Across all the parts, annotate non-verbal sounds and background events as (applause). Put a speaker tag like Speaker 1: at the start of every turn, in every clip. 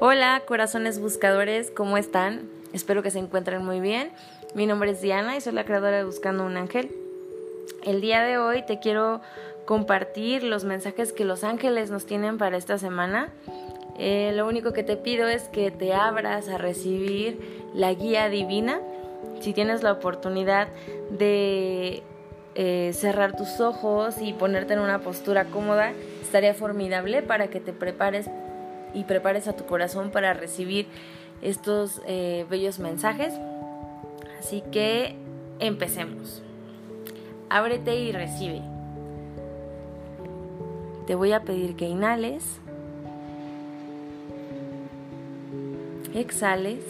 Speaker 1: Hola, corazones buscadores, ¿cómo están? Espero que se encuentren muy bien. Mi nombre es Diana y soy la creadora de Buscando un Ángel. El día de hoy te quiero compartir los mensajes que los ángeles nos tienen para esta semana. Eh, lo único que te pido es que te abras a recibir la guía divina. Si tienes la oportunidad de eh, cerrar tus ojos y ponerte en una postura cómoda, estaría formidable para que te prepares y prepares a tu corazón para recibir estos eh, bellos mensajes. Así que empecemos. Ábrete y recibe. Te voy a pedir que inhales, exhales,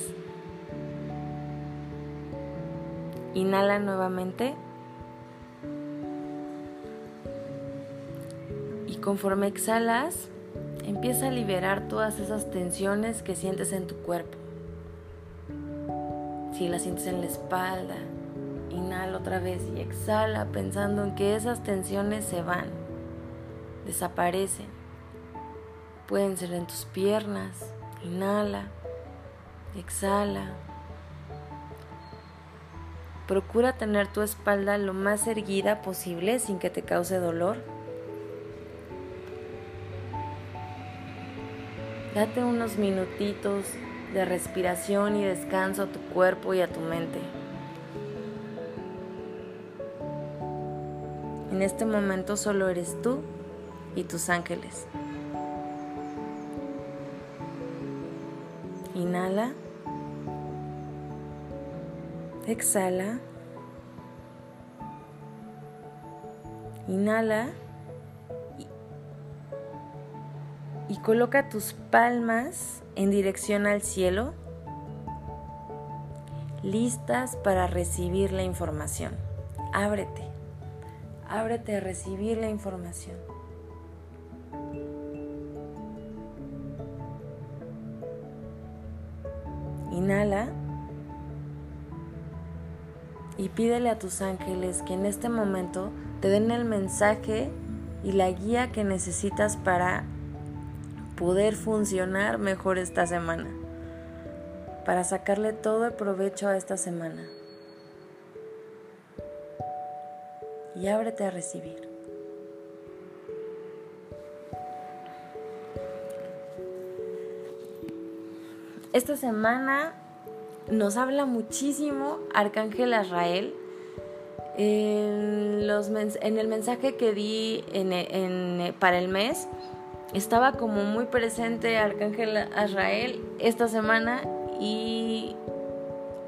Speaker 1: inhala nuevamente y conforme exhalas, Empieza a liberar todas esas tensiones que sientes en tu cuerpo. Si las sientes en la espalda, inhala otra vez y exhala pensando en que esas tensiones se van, desaparecen. Pueden ser en tus piernas, inhala, exhala. Procura tener tu espalda lo más erguida posible sin que te cause dolor. Date unos minutitos de respiración y descanso a tu cuerpo y a tu mente. En este momento solo eres tú y tus ángeles. Inhala. Exhala. Inhala. Y coloca tus palmas en dirección al cielo, listas para recibir la información. Ábrete, ábrete a recibir la información. Inhala y pídele a tus ángeles que en este momento te den el mensaje y la guía que necesitas para poder funcionar mejor esta semana, para sacarle todo el provecho a esta semana. Y ábrete a recibir. Esta semana nos habla muchísimo Arcángel Azrael. En, los, en el mensaje que di en, para el mes, estaba como muy presente Arcángel Azrael esta semana y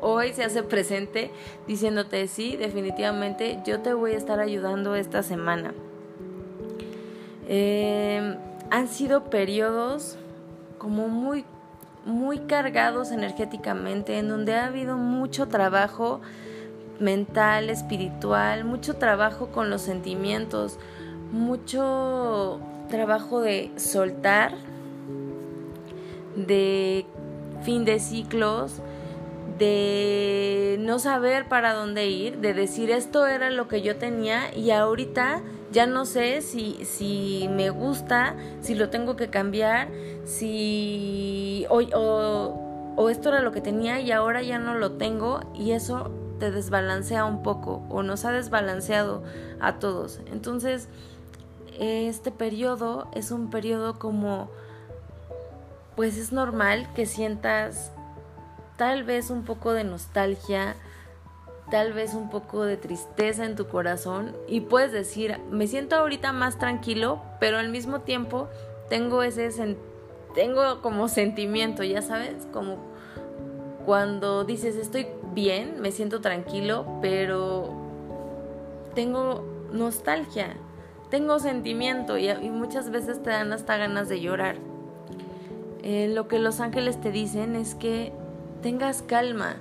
Speaker 1: hoy se hace presente diciéndote sí, definitivamente yo te voy a estar ayudando esta semana. Em, han sido periodos como muy muy cargados energéticamente en donde ha habido mucho trabajo mental, espiritual, mucho trabajo con los sentimientos, mucho trabajo de soltar, de fin de ciclos, de no saber para dónde ir, de decir esto era lo que yo tenía y ahorita ya no sé si, si me gusta, si lo tengo que cambiar, si o, o, o esto era lo que tenía y ahora ya no lo tengo y eso te desbalancea un poco o nos ha desbalanceado a todos. Entonces, este periodo es un periodo como, pues es normal que sientas tal vez un poco de nostalgia, tal vez un poco de tristeza en tu corazón y puedes decir, me siento ahorita más tranquilo, pero al mismo tiempo tengo ese tengo como sentimiento, ya sabes, como cuando dices estoy bien, me siento tranquilo, pero tengo nostalgia tengo sentimiento y, muchas veces te dan hasta ganas de llorar. Eh, lo que los ángeles te dicen es que tengas calma.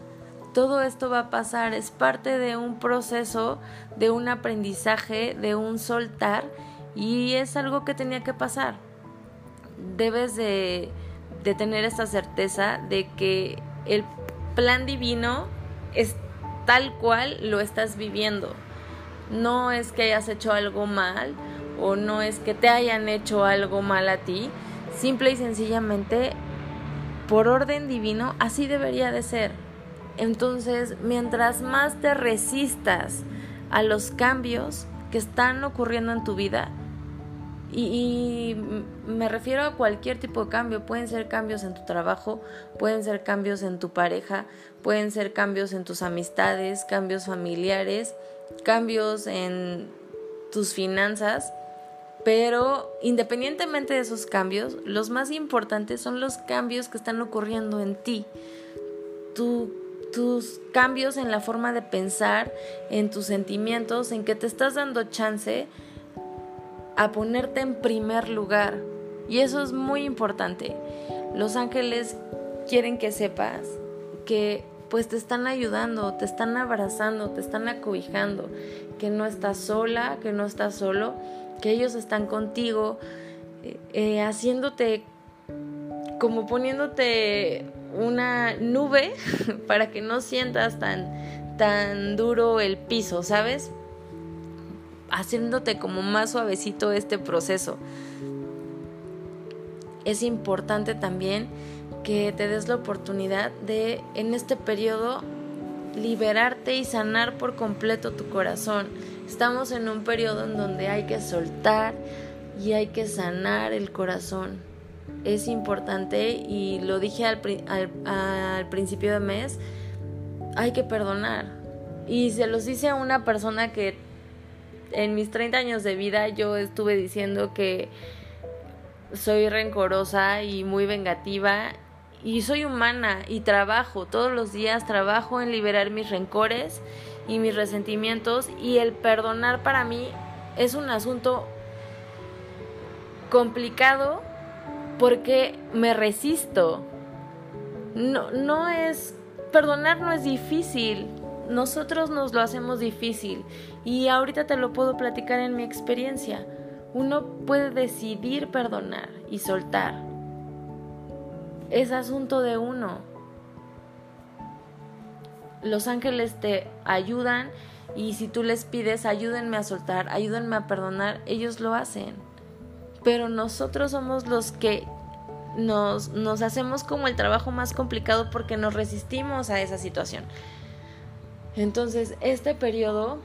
Speaker 1: Todo esto va a pasar, es parte de un proceso, de un aprendizaje, de un soltar y es algo que tenía que pasar. Debes de, tener esta certeza de que el plan divino es tal cual lo estás viviendo no es que hayas hecho algo mal o no es que te hayan hecho algo mal a ti, simple y sencillamente por orden divino, así debería de ser. Entonces, mientras más te resistas a los cambios que están ocurriendo en tu vida, y, me refiero a cualquier tipo de cambio. Pueden ser cambios en tu trabajo, pueden ser cambios en tu pareja, pueden ser cambios en tus amistades, cambios familiares, cambios en tus finanzas. Pero independientemente de esos cambios, los más importantes son los cambios que están ocurriendo en ti. tus cambios en la forma de pensar, en tus sentimientos, en que te estás dando chance a ponerte en primer lugar. Y eso es muy importante. Los ángeles quieren que sepas que pues te están ayudando, te están abrazando, te están acobijando, que no estás sola, que no estás solo, que ellos están contigo, eh, eh, haciéndote como poniéndote una nube (laughs) para que no sientas tan, tan duro el piso, ¿sabes? haciéndote como más suavecito este proceso. Es importante también que te des la oportunidad de en este periodo liberarte y sanar por completo tu corazón. Estamos en un periodo en donde hay que soltar y hay que sanar el corazón. Es importante y lo dije al, principio de mes, hay que perdonar. Y se los dice a una persona que en mis 30 años de vida yo estuve diciendo que soy rencorosa y muy vengativa y soy humana y trabajo todos los días, trabajo en liberar mis rencores y mis resentimientos y el perdonar para mí es un asunto complicado porque me resisto. No, no es, perdonar no es difícil, nosotros nos lo hacemos difícil y ahorita te lo puedo platicar en mi experiencia. Uno puede decidir perdonar y soltar. Es asunto de uno. Los ángeles te ayudan y si tú les pides ayúdenme a soltar, ayúdenme a perdonar, ellos lo hacen. Pero nosotros somos los que nos, hacemos como el trabajo más complicado porque nos resistimos a esa situación. Entonces, este periodo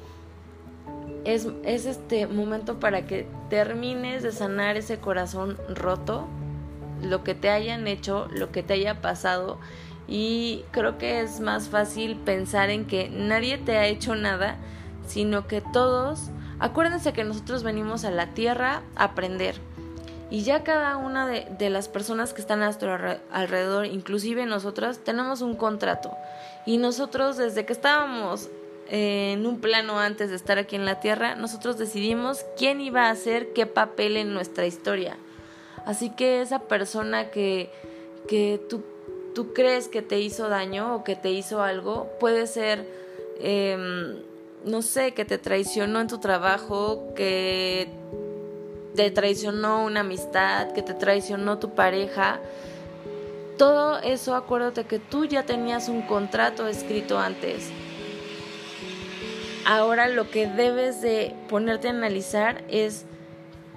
Speaker 1: es, es, este momento para que termines de sanar ese corazón roto, lo que te hayan hecho, lo que te haya pasado. Y creo que es más fácil pensar en que nadie te ha hecho nada, sino que todos, acuérdense que nosotros venimos a la tierra a aprender y ya cada una de, las personas que están a nuestro alrededor, inclusive nosotras, tenemos un contrato. Y nosotros desde que estábamos en un plano antes de estar aquí en la Tierra, nosotros decidimos quién iba a hacer qué papel en nuestra historia. Así que esa persona que, que tú, tú crees que te hizo daño o que te hizo algo, puede ser, em, no sé, que te traicionó en tu trabajo, que te traicionó una amistad, que te traicionó tu pareja, todo eso acuérdate que tú ya tenías un contrato escrito antes. Ahora lo que debes de ponerte a analizar es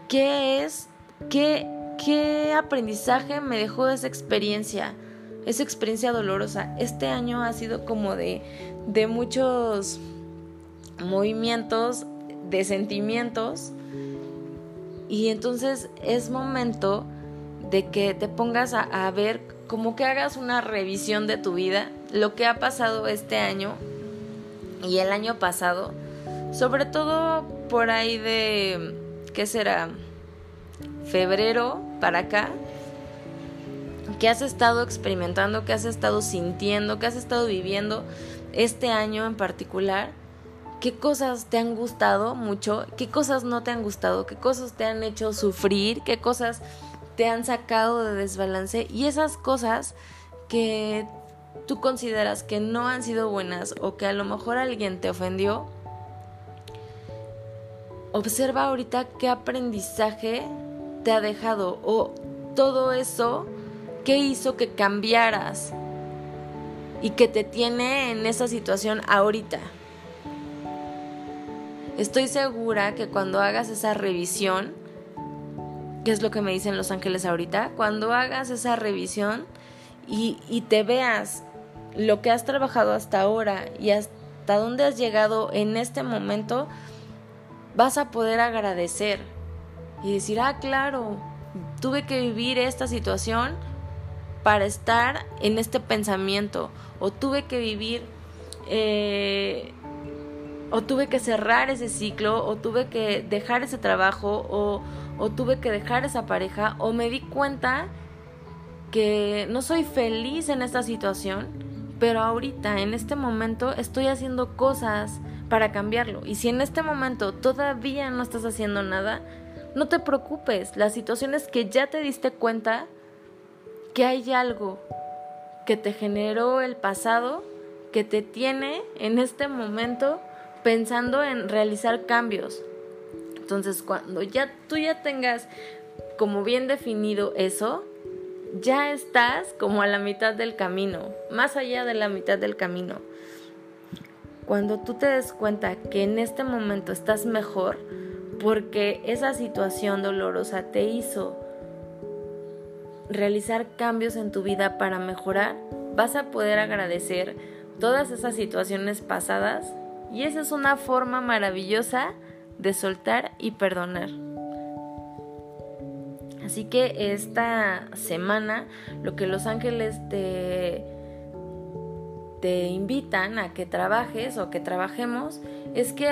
Speaker 1: qué es, qué, qué aprendizaje me dejó esa experiencia, esa experiencia dolorosa. Este año ha sido como de, de muchos movimientos, de sentimientos y entonces es momento de que te pongas a, ver, como que hagas una revisión de tu vida, lo que ha pasado este año y el año pasado, sobre todo por ahí de, ¿qué será? Febrero para acá, ¿qué has estado experimentando, qué has estado sintiendo, qué has estado viviendo este año en particular qué cosas te han gustado mucho, qué cosas no te han gustado, qué cosas te han hecho sufrir, qué cosas te han sacado de desbalance y esas cosas que tú consideras que no han sido buenas o que a lo mejor alguien te ofendió, observa ahorita qué aprendizaje te ha dejado o todo eso que hizo que cambiaras y que te tiene en esa situación ahorita. Estoy segura que cuando hagas esa revisión, que es lo que me dicen los ángeles ahorita, cuando hagas esa revisión y, y te veas lo que has trabajado hasta ahora y hasta dónde has llegado en este momento, vas a poder agradecer y decir, ah, claro, tuve que vivir esta situación para estar en este pensamiento o tuve que vivir eh, o tuve que cerrar ese ciclo o tuve que dejar ese trabajo o, o tuve que dejar esa pareja o me di cuenta que no soy feliz en esta situación pero ahorita en este momento estoy haciendo cosas para cambiarlo. Y si en este momento todavía no estás haciendo nada no te preocupes, la situación es que ya te diste cuenta que hay algo que te generó el pasado que te tiene en este momento pensando en realizar cambios. Entonces, cuando ya tú ya tengas como bien definido eso, ya estás como a la mitad del camino, más allá de la mitad del camino. Cuando tú te des cuenta que en este momento estás mejor, porque esa situación dolorosa te hizo realizar cambios en tu vida para mejorar, vas a poder agradecer todas esas situaciones pasadas y esa es una forma maravillosa de soltar y perdonar. Así que esta semana lo que los ángeles te te invitan a que trabajes o que trabajemos es que,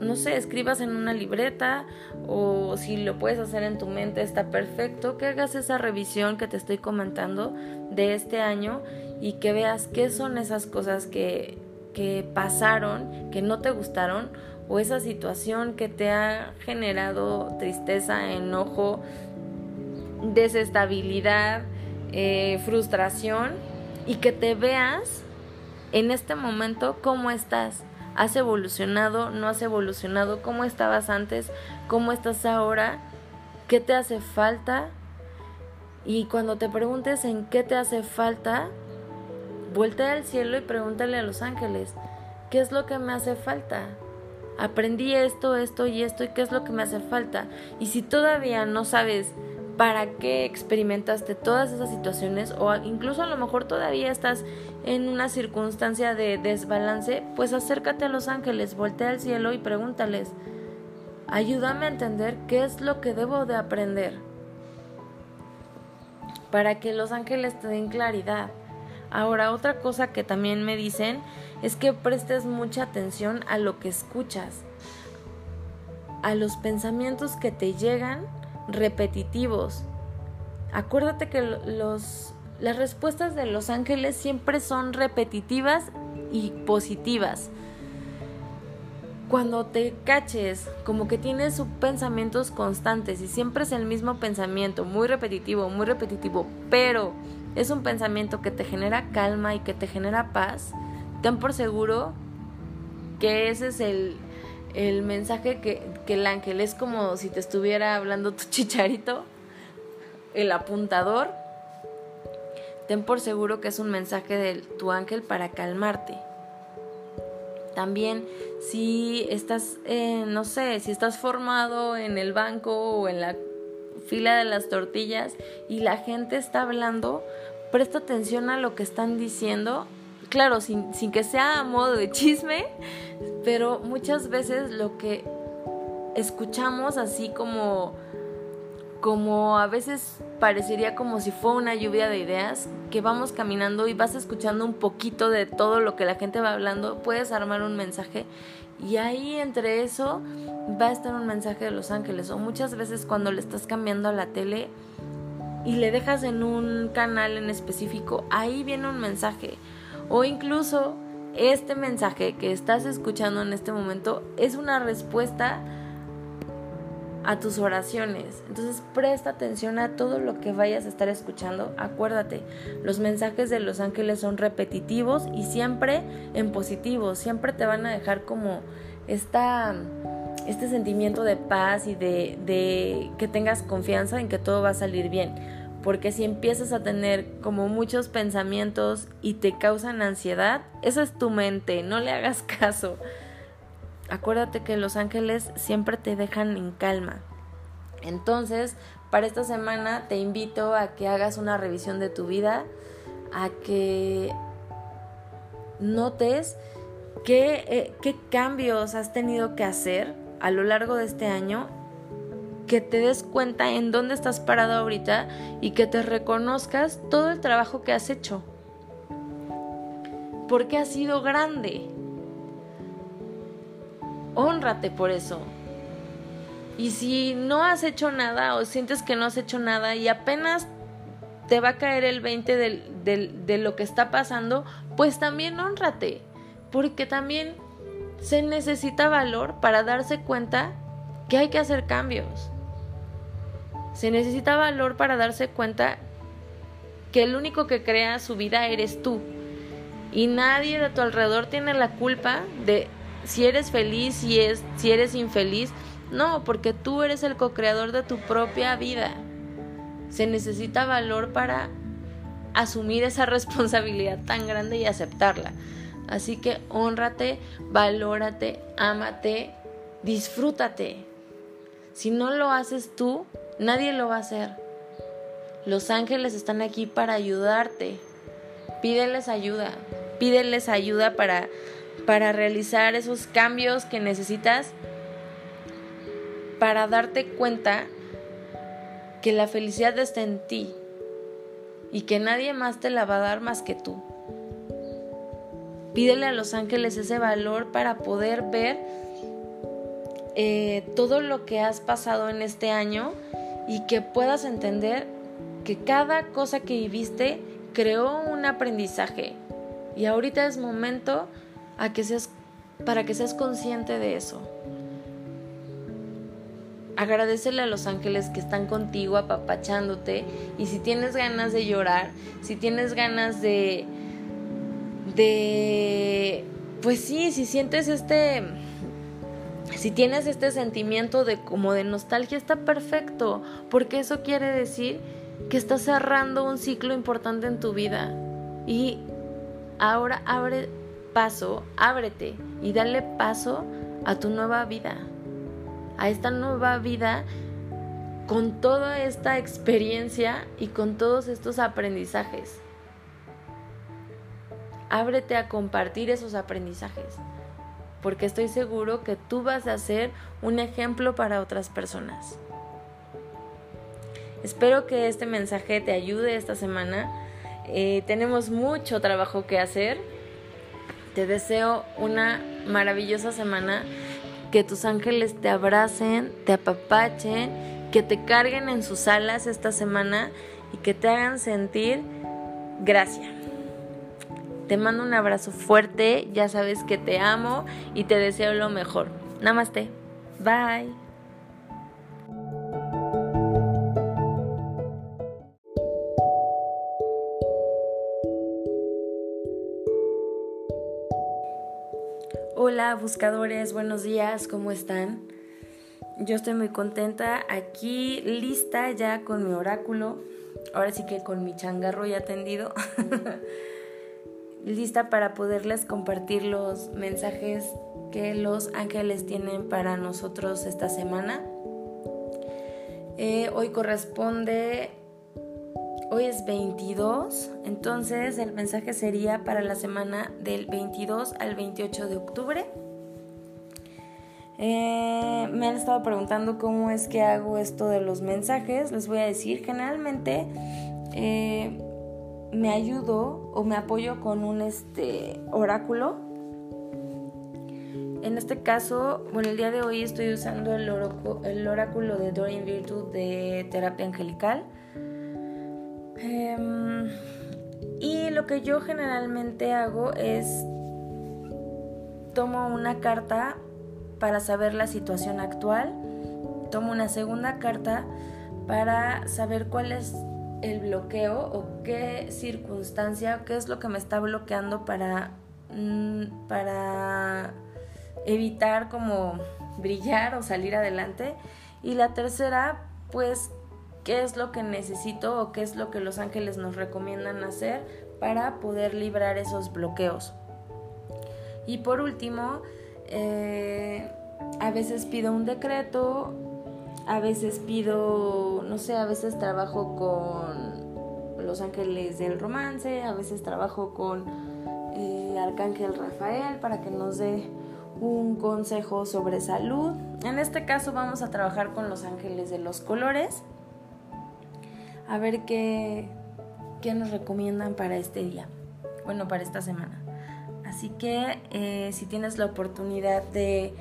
Speaker 1: no sé, escribas en una libreta o si lo puedes hacer en tu mente está perfecto, que hagas esa revisión que te estoy comentando de este año y que veas qué son esas cosas que, que pasaron, que no te gustaron o esa situación que te ha generado tristeza, enojo, desestabilidad, eh, frustración y que te veas en este momento cómo estás. ¿Has evolucionado? ¿No has evolucionado? ¿Cómo estabas antes? ¿Cómo estás ahora? ¿Qué te hace falta? Y cuando te preguntes en qué te hace falta, voltea al cielo y pregúntale a los ángeles, ¿qué es lo que me hace falta? Aprendí esto, esto y esto y qué es lo que me hace falta. Y si todavía no sabes para qué experimentaste todas esas situaciones o incluso a lo mejor todavía estás en una circunstancia de desbalance, pues acércate a los ángeles, voltea al cielo y pregúntales, ayúdame a entender qué es lo que debo de aprender para que los ángeles te den claridad. Ahora, otra cosa que también me dicen es que prestes mucha atención a lo que escuchas, a los pensamientos que te llegan repetitivos. Acuérdate que los, las respuestas de los ángeles siempre son repetitivas y positivas. Cuando te caches, como que tienes pensamientos constantes y siempre es el mismo pensamiento, muy repetitivo, muy repetitivo, pero es un pensamiento que te genera calma y que te genera paz, ten por seguro que ese es el, el mensaje que, que el ángel es como si te estuviera hablando tu (laughs) chicharito, el apuntador. Ten por seguro que es un mensaje de tu ángel para calmarte. También si estás, eh, no sé, si estás formado en el banco o en la fila de las tortillas y la gente está hablando, presta atención a lo que están diciendo claro, sin, sin que sea a modo de chisme, pero muchas veces lo que escuchamos así como como a veces parecería como si fuera una lluvia de ideas, que vamos caminando y vas escuchando un poquito de todo lo que la gente va hablando, puedes armar un mensaje y ahí entre eso va a estar un mensaje de los ángeles. O muchas veces cuando le estás cambiando a la tele y le dejas en un canal en específico, ahí viene un mensaje o incluso este mensaje que estás escuchando en este momento es una respuesta a tus oraciones. Entonces presta atención a todo lo que vayas a estar escuchando. Acuérdate, los mensajes de los ángeles son repetitivos y siempre en positivo. Siempre te van a dejar como esta, este sentimiento de paz y de, de que tengas confianza en que todo va a salir bien porque si empiezas a tener como muchos pensamientos y te causan ansiedad, esa es tu mente, no le hagas (laughs) caso. Acuérdate que los ángeles siempre te dejan en calma. Entonces, para esta semana te invito a que hagas una revisión de tu vida, a que notes qué, eh, qué cambios has tenido que hacer a lo largo de este año que te des cuenta en dónde estás parado ahorita y que te reconozcas todo el trabajo que has hecho. Porque has sido grande. Honrate por eso. Y si no has hecho nada o sientes que no has hecho nada y apenas te va a caer el 20 de lo que está pasando, pues también honrate. Porque también se necesita valor para darse cuenta que hay que hacer cambios. Se necesita valor para darse cuenta que el único que crea su vida eres tú. Y nadie de tu alrededor tiene la culpa de si eres feliz, si, es, si eres infeliz. No, porque tú eres el co-creador de tu propia vida. Se necesita valor para asumir esa (laughs) responsabilidad tan grande y aceptarla. Así que honrate, valórate, ámate, disfrútate. Si no lo haces tú, Nadie lo va a hacer. Los ángeles están aquí para ayudarte. Pídeles ayuda. Pídeles ayuda para, para realizar esos cambios que necesitas para darte cuenta que la felicidad está en ti y que nadie más te la va a dar más que tú. Pídele a los ángeles ese valor para poder ver eh, todo lo que has pasado en este año y que puedas entender que cada cosa que viviste creó un aprendizaje y ahorita es momento a que seas, para que seas consciente de eso. Agradecele a los ángeles que están contigo apapachándote y si tienes ganas de llorar, si tienes ganas de de pues sí, si sientes este si tienes este sentimiento de como de nostalgia está perfecto, porque eso quiere decir que estás cerrando un ciclo importante en tu vida. Y ahora abre paso, ábrete y dale paso a tu nueva vida. A esta nueva vida con toda esta experiencia y con todos estos aprendizajes. Ábrete a compartir esos aprendizajes porque estoy seguro que tú vas a ser un ejemplo para otras personas. Espero que este mensaje te ayude esta semana. Eh, tenemos mucho trabajo que hacer. Te deseo una maravillosa semana. Que tus ángeles te abracen, te apapachen, que te carguen en sus alas esta semana y que te hagan sentir gracia. Te mando un abrazo fuerte, ya sabes que te amo y te deseo lo mejor. Namaste. Bye. Hola buscadores, buenos días, ¿cómo están? Yo estoy muy contenta aquí, lista ya con mi oráculo, ahora sí que con mi changarro ya atendido. (laughs) lista para poderles compartir los mensajes que los ángeles tienen para nosotros esta semana. Eh, hoy corresponde, hoy es 22, entonces el mensaje sería para la semana del 22 al 28 de octubre. Eh, me han estado preguntando cómo es que hago esto de los mensajes. Les voy a decir, generalmente eh, me ayudo o me apoyo con un este oráculo. En este caso, bueno, el día de hoy estoy usando el, el oráculo de Dorian Virtue de terapia angelical. Em, y lo que yo generalmente hago es tomo una carta para saber la situación actual, tomo una segunda carta para saber cuál es el bloqueo o qué circunstancia, qué es lo que me está bloqueando para, mm, para evitar como brillar o salir adelante. Y la tercera, pues, qué es lo que necesito o qué es lo que los ángeles nos recomiendan hacer para poder librar esos bloqueos. Y por último, eh, a veces pido un decreto a veces pido, no sé, a veces trabajo con los ángeles del romance, a veces trabajo con eh, Arcángel Rafael para que nos dé un consejo sobre salud. En este caso vamos a trabajar con los ángeles de los colores. A ver qué, qué nos recomiendan para este día. Bueno, para esta semana. Así que eh, si tienes la oportunidad de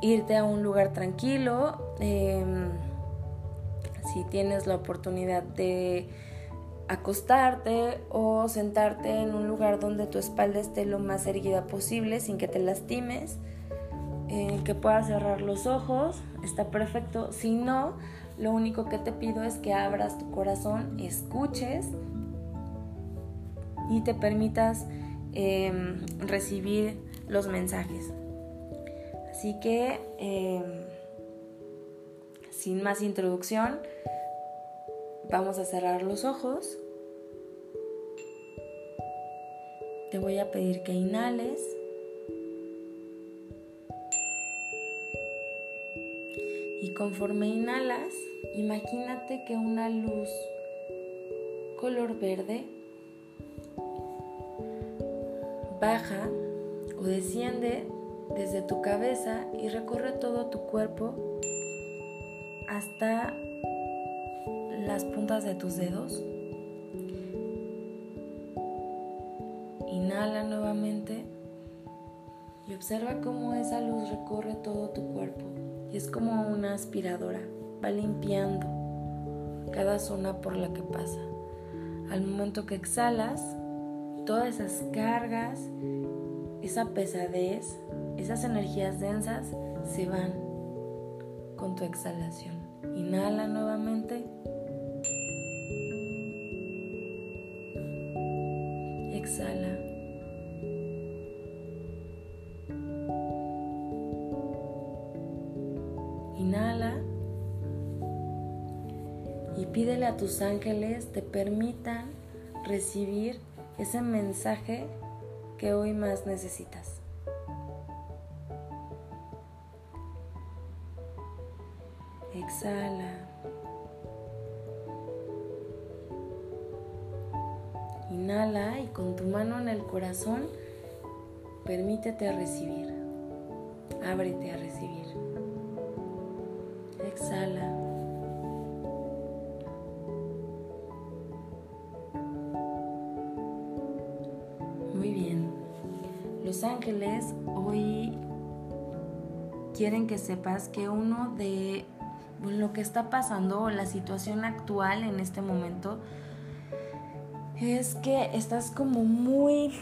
Speaker 1: irte a un lugar tranquilo, em, si tienes la oportunidad de acostarte o sentarte en un lugar donde tu espalda esté lo más erguida posible sin que te lastimes, eh, que puedas cerrar los ojos, está perfecto. Si no, lo único que te pido es que abras tu corazón, escuches y te permitas em, recibir los mensajes. Así que, em, sin más introducción, Vamos a cerrar los ojos. Te voy a pedir que inhales. Y conforme inhalas, imagínate que una luz color verde baja o desciende desde tu cabeza y recorre todo tu cuerpo hasta las puntas de tus dedos. Inhala nuevamente y observa cómo esa luz recorre todo tu cuerpo es como una aspiradora, va limpiando cada zona por la que pasa. Al momento que exhalas, todas esas cargas, esa pesadez, esas energías densas se van con tu exhalación. Inhala nuevamente exhala. Inhala y pídele a tus ángeles te permitan recibir ese mensaje que hoy más necesitas. Exhala. Inhala y con tu mano en el corazón permítete recibir. Ábrete a recibir. Exhala. Muy bien. Los ángeles hoy quieren que sepas que uno de lo que está pasando la situación actual en este momento es que estás como muy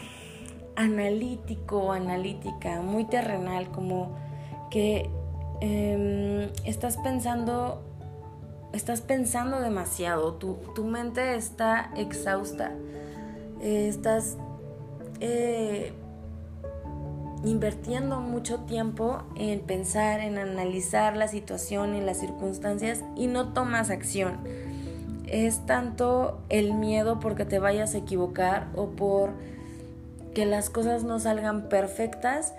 Speaker 1: analítico, analítica, muy terrenal, como que em, estás pensando, estás pensando demasiado, tu, mente está exhausta, eh, estás eh, invirtiendo mucho tiempo en pensar, en analizar la situación y las circunstancias y no tomas acción es tanto el miedo porque te vayas a equivocar o por que las cosas no salgan perfectas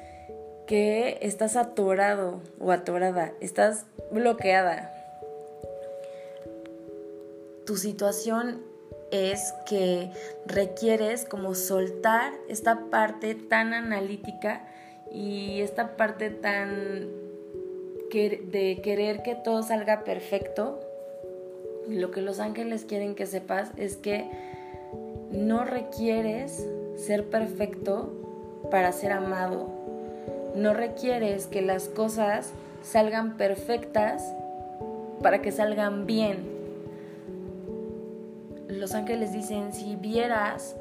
Speaker 1: que estás atorado o atorada, estás bloqueada. Tu situación es que requieres como soltar esta parte tan analítica y esta parte tan de querer que todo salga perfecto lo que los ángeles quieren que sepas es que no requieres ser perfecto para ser amado. No requieres que las cosas salgan perfectas para que salgan bien. Los ángeles dicen, si vieras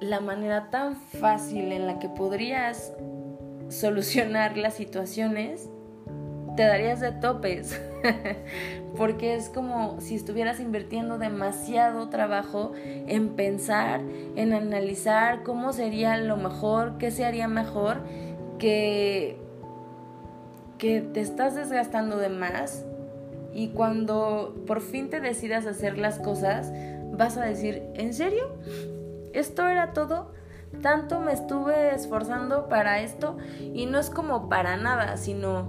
Speaker 1: la manera tan fácil en la que podrías solucionar las situaciones, te darías de topes. (laughs) porque es como si estuvieras invirtiendo demasiado trabajo en pensar, en analizar cómo sería lo mejor, qué se haría mejor, que, que te estás desgastando de más y cuando por fin te decidas hacer las cosas, vas a decir, ¿en serio? ¿Esto era todo? Tanto me estuve esforzando para esto y no es como para nada, sino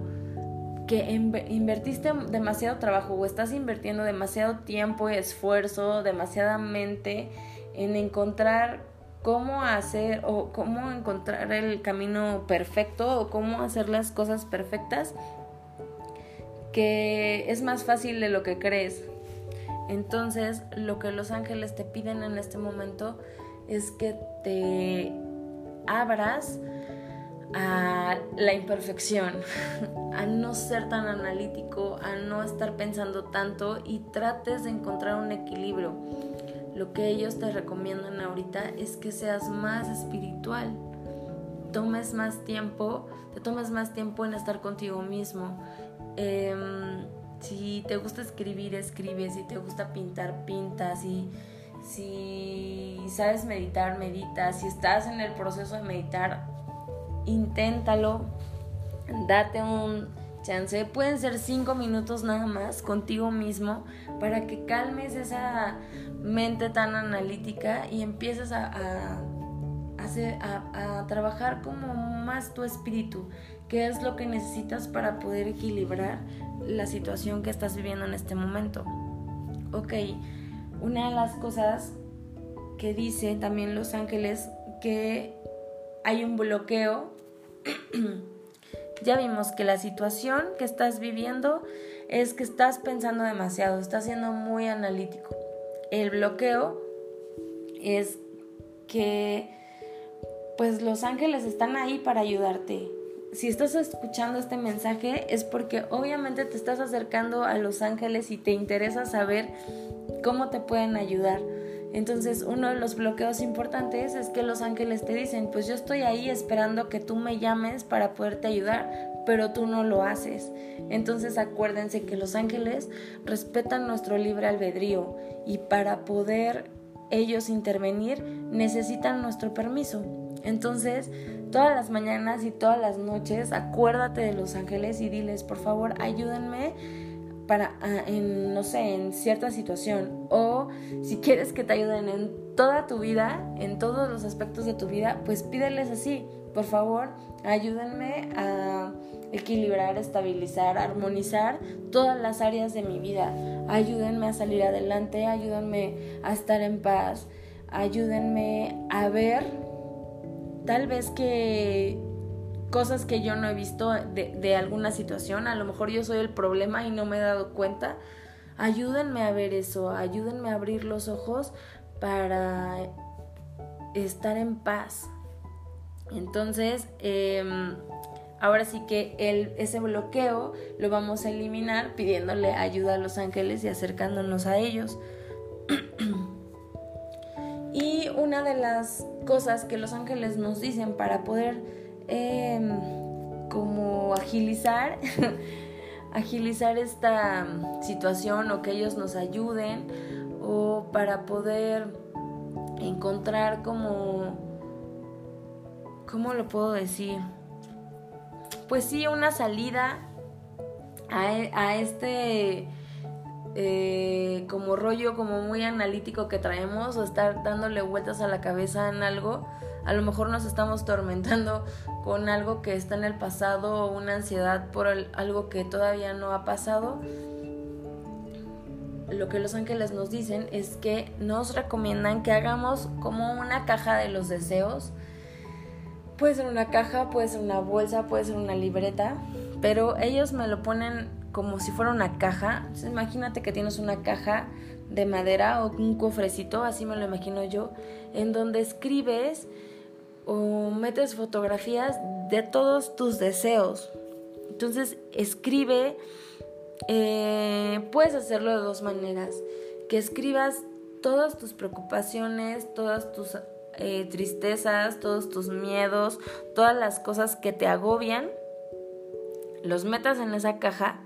Speaker 1: que invertiste demasiado trabajo o estás invirtiendo demasiado tiempo y esfuerzo, demasiada mente en encontrar cómo hacer o cómo encontrar el camino perfecto o cómo hacer las cosas perfectas que es más fácil de lo que crees. Entonces, lo que los ángeles te piden en este momento es que te abras a la imperfección, (laughs) a no ser tan analítico, a no estar pensando tanto y trates de encontrar un equilibrio. Lo que ellos te recomiendan ahorita es que seas más espiritual, tomes más tiempo, te tomes más tiempo en estar contigo mismo. Em, si te gusta escribir, escribe, si te gusta pintar, pinta, si, si sabes meditar, medita, si estás en el proceso de meditar, inténtalo, date un chance, pueden ser cinco minutos nada más contigo mismo para que calmes esa mente tan analítica y empieces a, a, a trabajar como más tu espíritu, qué es lo que necesitas para poder equilibrar la situación que estás viviendo en este momento. Ok, una de las cosas que dice también Los Ángeles que hay un bloqueo. (clears throat) ya vimos que la situación que estás viviendo es que estás pensando demasiado, estás siendo muy analítico. El bloqueo es que pues los ángeles están ahí para ayudarte si estás escuchando este mensaje es porque obviamente te estás acercando a los ángeles y te interesa saber cómo te pueden ayudar. Entonces uno de los bloqueos importantes es que los ángeles te dicen, pues yo estoy ahí esperando que tú me llames para poderte ayudar, pero tú no lo haces. Entonces acuérdense que los ángeles respetan nuestro libre albedrío y para poder ellos intervenir necesitan nuestro permiso. Entonces, todas las mañanas y todas las noches, acuérdate de los ángeles y diles, por favor, ayúdenme para, ah, en, no sé, en cierta situación. O si quieres que te ayuden en toda tu vida, en todos los aspectos de tu vida, pues pídeles así, por favor, ayúdenme a equilibrar, estabilizar, armonizar todas las áreas de mi vida. Ayúdenme a salir adelante, ayúdenme a estar en paz, ayúdenme a ver tal vez que cosas que yo no he visto de, alguna situación, a lo mejor yo soy el problema y no me he dado cuenta, ayúdenme a ver eso, ayúdenme a abrir los ojos para estar en paz. Entonces, em, ahora sí que el, ese bloqueo lo vamos a eliminar pidiéndole ayuda a los ángeles y acercándonos a ellos. (clears throat) Y una de las cosas que los ángeles nos dicen para poder em, como agilizar, (laughs) agilizar esta situación o que ellos nos ayuden o para poder encontrar como, ¿cómo lo puedo decir? Pues sí, una salida a, a este eh, como rollo como muy analítico que traemos o estar dándole vueltas a la cabeza en algo, a lo mejor nos estamos tormentando (laughs) con algo que está en el pasado o una ansiedad por algo que todavía no ha pasado. Lo que los ángeles nos dicen es que nos recomiendan que hagamos como una caja de los deseos. Puede ser una caja, puede ser una bolsa, puede ser una libreta, pero ellos me lo ponen como si fuera una caja. imagínate que tienes una caja de madera o un cofrecito, así me lo imagino yo, en donde escribes o metes fotografías de todos tus deseos. Entonces escribe, eh, puedes hacerlo de dos maneras, que escribas todas tus preocupaciones, todas tus eh, tristezas, todos tus miedos, todas las cosas que te agobian, los metas en esa caja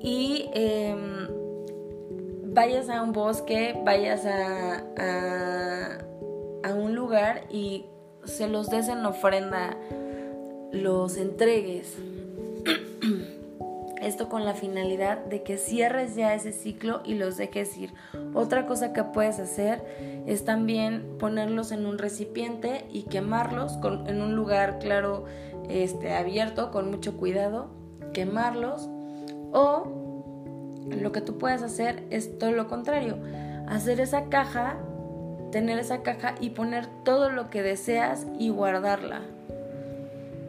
Speaker 1: y em, vayas a un bosque, vayas a, a, un lugar y se los des en ofrenda, los entregues. (clears throat) Esto con la finalidad de que cierres ya ese ciclo y los dejes ir. Otra cosa que puedes hacer es también ponerlos en un recipiente y quemarlos en un lugar claro, este, abierto, con mucho cuidado quemarlos o lo que tú puedes hacer es todo lo contrario, hacer esa caja, tener esa caja y poner todo lo que deseas y guardarla.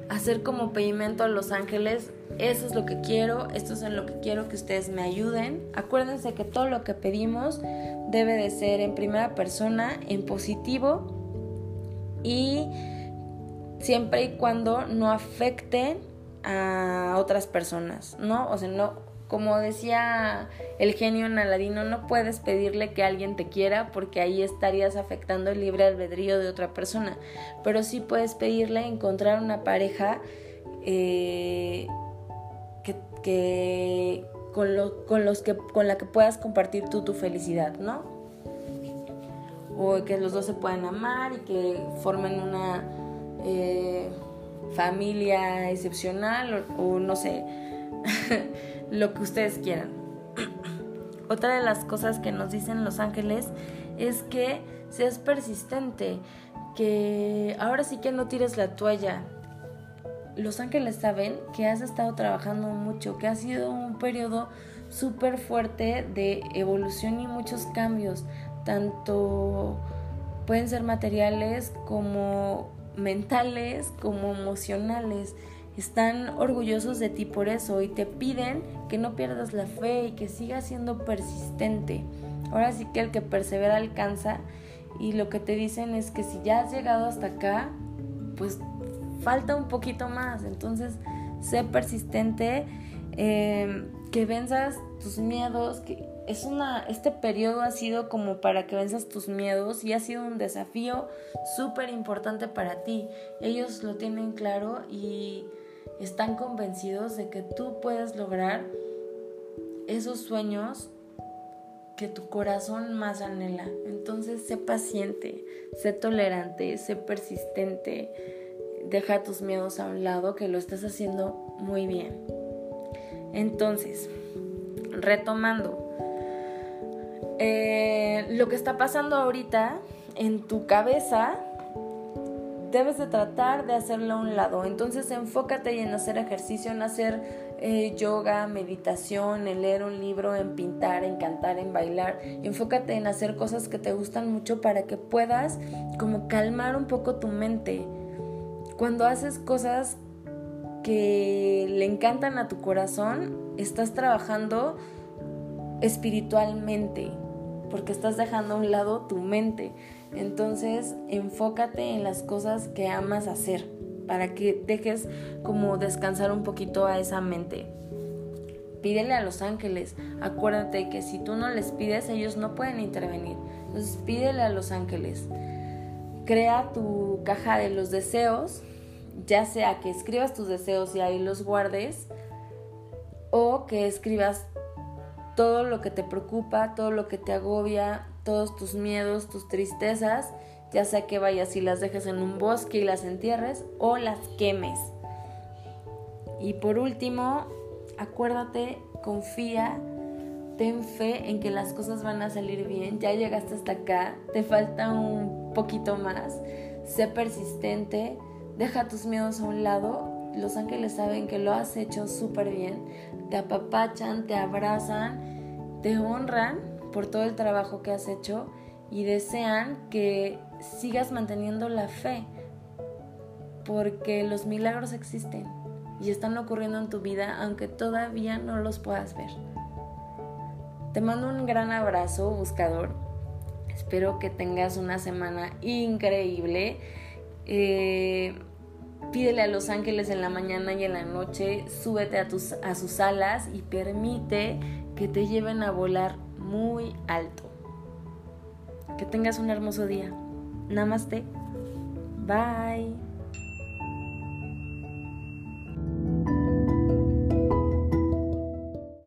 Speaker 1: Hacer como pedimento a los ángeles, eso es lo que quiero, esto es en lo que quiero que ustedes me ayuden. Acuérdense que todo lo que pedimos debe de ser en primera persona, en positivo y siempre y cuando no afecte a otras personas, ¿no? O sea, no, como decía el genio en Aladino, no puedes pedirle que alguien te quiera porque ahí estarías afectando el libre albedrío de otra persona, pero sí puedes pedirle encontrar una pareja eh, que, con, con, los que con la que puedas compartir tú tu felicidad, ¿no? O que los dos se puedan amar y que formen una eh, familia excepcional o, no sé, (laughs) lo que ustedes quieran. (clears throat) Otra de las cosas que nos dicen los ángeles es que seas persistente, que ahora sí que no tires la toalla. Los ángeles saben que has estado trabajando mucho, que ha sido un periodo súper fuerte de evolución y muchos cambios, tanto pueden ser materiales como mentales como emocionales. Están orgullosos de ti por eso y te piden que no pierdas la fe y que sigas siendo persistente. Ahora sí que el que persevera alcanza y lo que te dicen es que si ya has llegado hasta acá, pues falta un poquito más. Entonces, sé persistente, eh, que venzas tus miedos, que este periodo ha sido como para que venzas tus miedos y ha sido un desafío súper importante para ti. Ellos lo tienen claro y están convencidos de que tú puedes lograr esos sueños que tu corazón más anhela. Entonces sé paciente, sé tolerante, sé persistente, deja tus miedos a un lado que lo estás haciendo muy bien. Entonces, retomando, eh, lo que está pasando ahorita en tu cabeza, debes de tratar de hacerlo a un lado. Entonces enfócate en hacer ejercicio, en hacer eh, yoga, meditación, en leer un libro, en pintar, en cantar, en bailar. Enfócate en hacer cosas que te gustan mucho para que puedas como calmar un poco tu mente. Cuando haces cosas que le encantan a tu corazón, estás trabajando espiritualmente porque estás dejando a un lado tu mente. Entonces, enfócate en las cosas que amas hacer para que dejes como descansar un poquito a esa mente. Pídele a los ángeles. Acuérdate que si tú no les pides, ellos no pueden intervenir. Entonces, pídele a los ángeles. Crea tu caja de los deseos, ya sea que escribas tus deseos y ahí los guardes, o que escribas todo lo que te preocupa, todo lo que te agobia, todos tus miedos, tus tristezas, ya sea que vayas y las dejes en un bosque y las entierres o las quemes. Y por último, acuérdate, confía, ten fe en que las cosas van a salir bien, ya llegaste hasta acá, te falta un poquito más, sé persistente, deja tus miedos a un lado, los ángeles saben que lo has hecho súper bien, te apapachan, te abrazan, te honran por todo el trabajo que has hecho y desean que sigas manteniendo la fe, porque los milagros existen y están ocurriendo en tu vida aunque todavía no los puedas ver. Te mando un gran abrazo, buscador. Espero que tengas una semana increíble. Eh, Pídele a los ángeles en la mañana y en la noche, súbete a, tus, a sus alas y permite que te lleven a volar muy alto. Que tengas un hermoso día. Namaste. Bye.